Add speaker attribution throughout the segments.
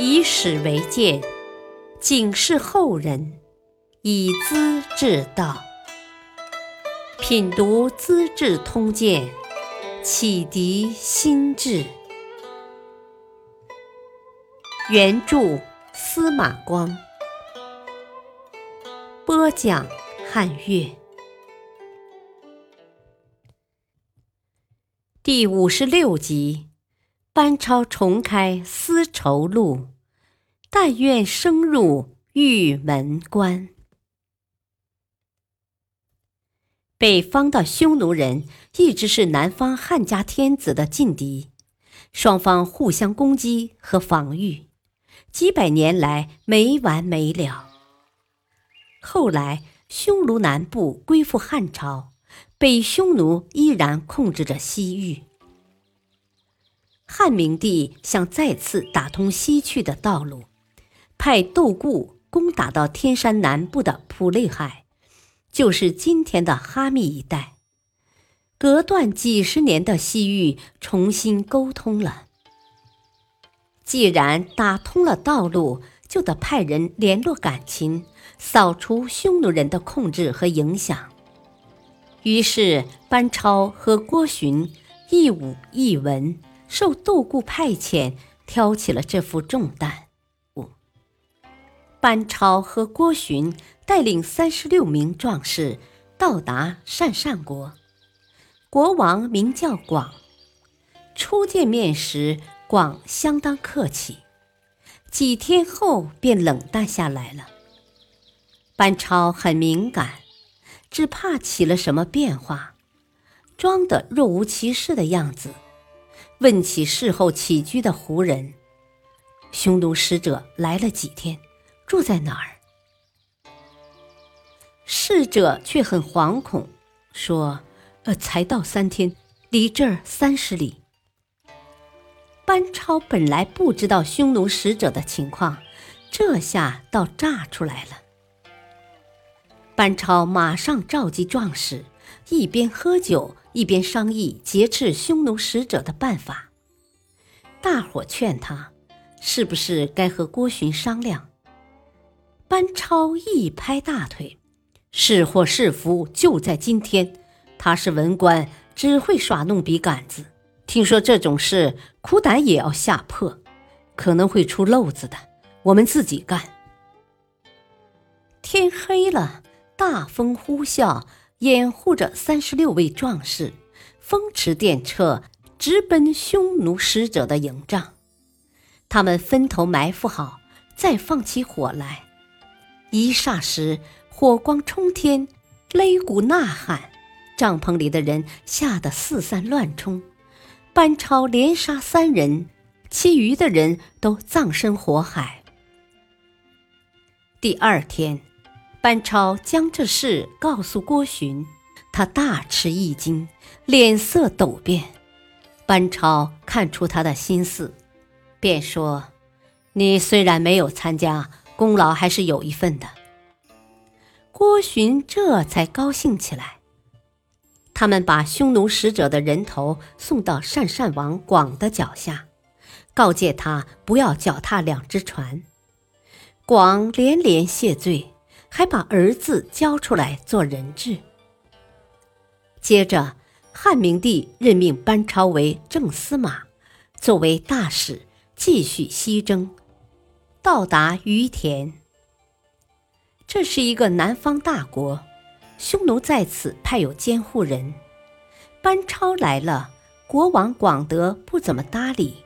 Speaker 1: 以史为鉴，警示后人，以资治道。品读《资治通鉴》，启迪心智。原著司马光，播讲汉乐。第五十六集：班超重开丝绸路，但愿升入玉门关。北方的匈奴人一直是南方汉家天子的劲敌，双方互相攻击和防御。几百年来没完没了。后来，匈奴南部归附汉朝，北匈奴依然控制着西域。汉明帝想再次打通西去的道路，派窦固攻打到天山南部的普类海，就是今天的哈密一带，隔断几十年的西域重新沟通了。既然打通了道路，就得派人联络感情，扫除匈奴人的控制和影响。于是，班超和郭循一武一文，受杜固派遣，挑起了这副重担。五，班超和郭循带领三十六名壮士到达鄯善国，国王名叫广。初见面时。广相当客气，几天后便冷淡下来了。班超很敏感，只怕起了什么变化，装得若无其事的样子。问起事后起居的胡人，匈奴使者来了几天，住在哪儿？侍者却很惶恐，说：“呃，才到三天，离这儿三十里。”班超本来不知道匈奴使者的情况，这下倒炸出来了。班超马上召集壮士，一边喝酒一边商议劫持匈奴使者的办法。大伙劝他，是不是该和郭循商量？班超一拍大腿：“是祸是福就在今天。他是文官，只会耍弄笔杆子。”听说这种事，苦胆也要吓破，可能会出漏子的。我们自己干。天黑了，大风呼啸，掩护着三十六位壮士，风驰电掣，直奔匈奴使者的营帐。他们分头埋伏好，再放起火来。一霎时，火光冲天，擂鼓呐喊，帐篷里的人吓得四散乱冲。班超连杀三人，其余的人都葬身火海。第二天，班超将这事告诉郭循，他大吃一惊，脸色陡变。班超看出他的心思，便说：“你虽然没有参加，功劳还是有一份的。”郭循这才高兴起来。他们把匈奴使者的人头送到鄯善王广的脚下，告诫他不要脚踏两只船。广连连谢罪，还把儿子交出来做人质。接着，汉明帝任命班超为正司马，作为大使，继续西征，到达于田。这是一个南方大国。匈奴在此派有监护人，班超来了，国王广德不怎么搭理。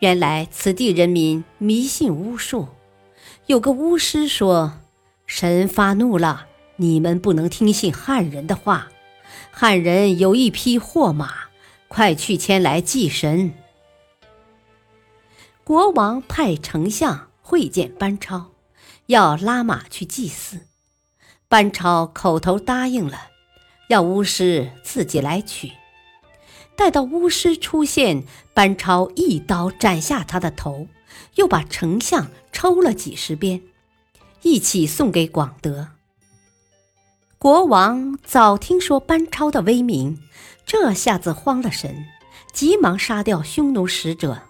Speaker 1: 原来此地人民迷信巫术，有个巫师说：“神发怒了，你们不能听信汉人的话。汉人有一匹货马，快去牵来祭神。”国王派丞相会见班超，要拉马去祭祀。班超口头答应了，要巫师自己来取。待到巫师出现，班超一刀斩下他的头，又把丞相抽了几十鞭，一起送给广德。国王早听说班超的威名，这下子慌了神，急忙杀掉匈奴使者，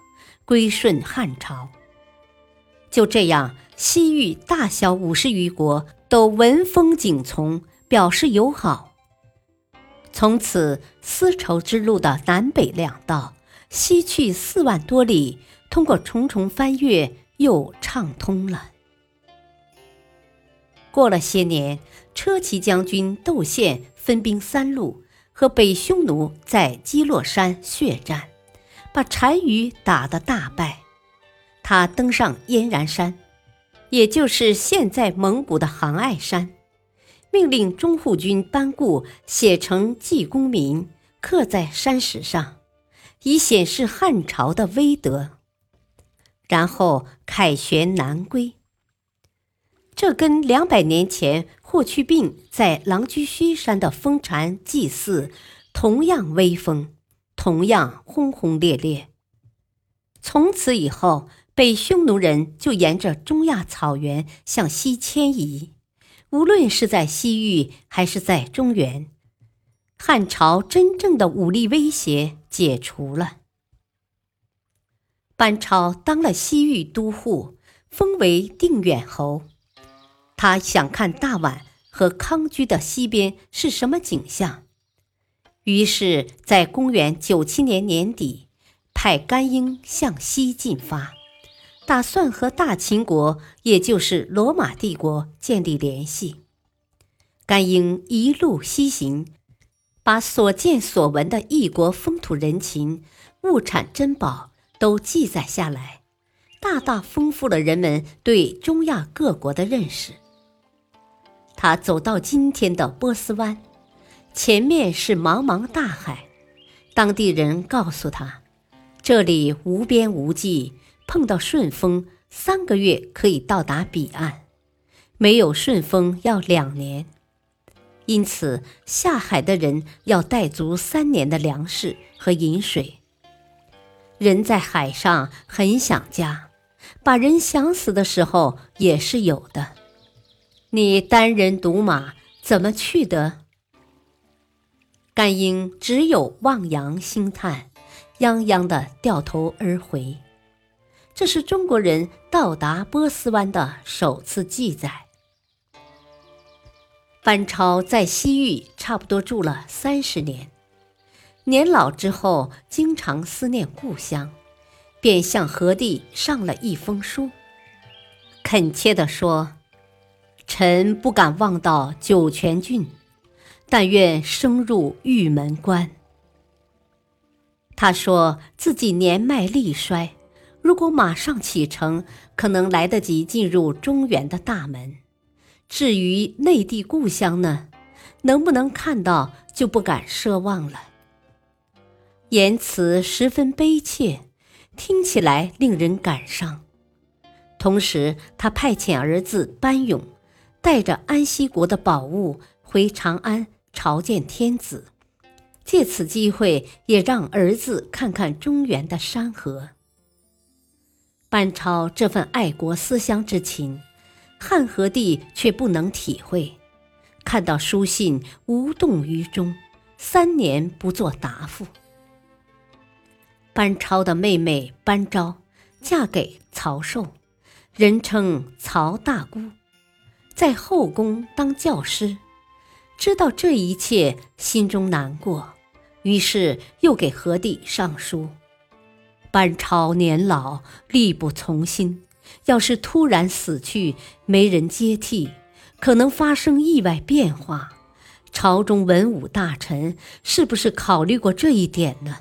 Speaker 1: 归顺汉朝。就这样，西域大小五十余国都闻风景从，表示友好。从此，丝绸之路的南北两道，西去四万多里，通过重重翻越，又畅通了。过了些年，车骑将军窦宪分兵三路，和北匈奴在基洛山血战，把单于打得大败。他登上燕然山，也就是现在蒙古的杭爱山，命令中护军班固写成记功铭，刻在山石上，以显示汉朝的威德。然后凯旋南归。这跟两百年前霍去病在狼居胥山的封禅祭祀同样威风，同样轰轰烈烈。从此以后。北匈奴人就沿着中亚草原向西迁移，无论是在西域还是在中原，汉朝真正的武力威胁解除了。班超当了西域都护，封为定远侯。他想看大宛和康居的西边是什么景象，于是，在公元九七年年底，派甘英向西进发。打算和大秦国，也就是罗马帝国建立联系。甘英一路西行，把所见所闻的异国风土人情、物产珍宝都记载下来，大大丰富了人们对中亚各国的认识。他走到今天的波斯湾，前面是茫茫大海，当地人告诉他，这里无边无际。碰到顺风，三个月可以到达彼岸；没有顺风，要两年。因此，下海的人要带足三年的粮食和饮水。人在海上很想家，把人想死的时候也是有的。你单人独马怎么去得？甘英只有望洋兴叹，泱泱的掉头而回。这是中国人到达波斯湾的首次记载。班超在西域差不多住了三十年，年老之后经常思念故乡，便向何帝上了一封书，恳切地说：“臣不敢望到酒泉郡，但愿升入玉门关。”他说自己年迈力衰。如果马上启程，可能来得及进入中原的大门。至于内地故乡呢，能不能看到就不敢奢望了。言辞十分悲切，听起来令人感伤。同时，他派遣儿子班勇，带着安西国的宝物回长安朝见天子，借此机会也让儿子看看中原的山河。班超这份爱国思乡之情，汉和帝却不能体会。看到书信，无动于衷，三年不做答复。班超的妹妹班昭嫁给曹寿，人称曹大姑，在后宫当教师。知道这一切，心中难过，于是又给何帝上书。班超年老，力不从心。要是突然死去，没人接替，可能发生意外变化。朝中文武大臣是不是考虑过这一点呢？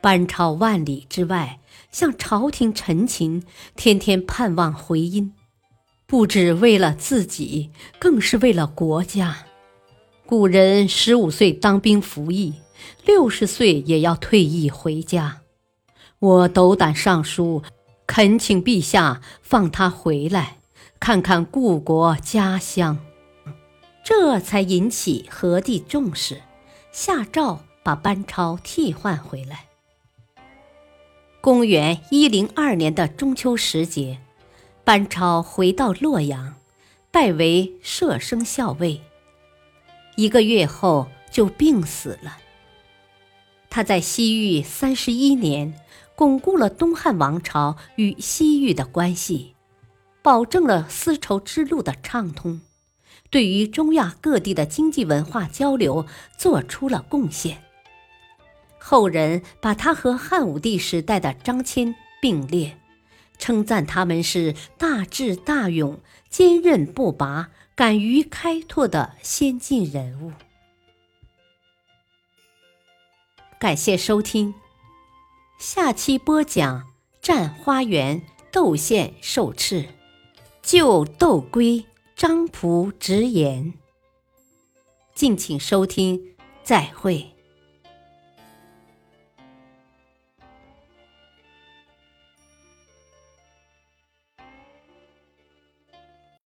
Speaker 1: 班超万里之外，向朝廷陈情，天天盼望回音，不只为了自己，更是为了国家。古人十五岁当兵服役，六十岁也要退役回家。我斗胆上书，恳请陛下放他回来，看看故国家乡，这才引起何帝重视，下诏把班超替换回来。公元一零二年的中秋时节，班超回到洛阳，拜为摄生校尉。一个月后就病死了。他在西域三十一年。巩固了东汉王朝与西域的关系，保证了丝绸之路的畅通，对于中亚各地的经济文化交流做出了贡献。后人把他和汉武帝时代的张骞并列，称赞他们是大智大勇、坚韧不拔、敢于开拓的先进人物。感谢收听，下期播讲《战花园窦宪受斥，救窦归张仆直言》。敬请收听，再会。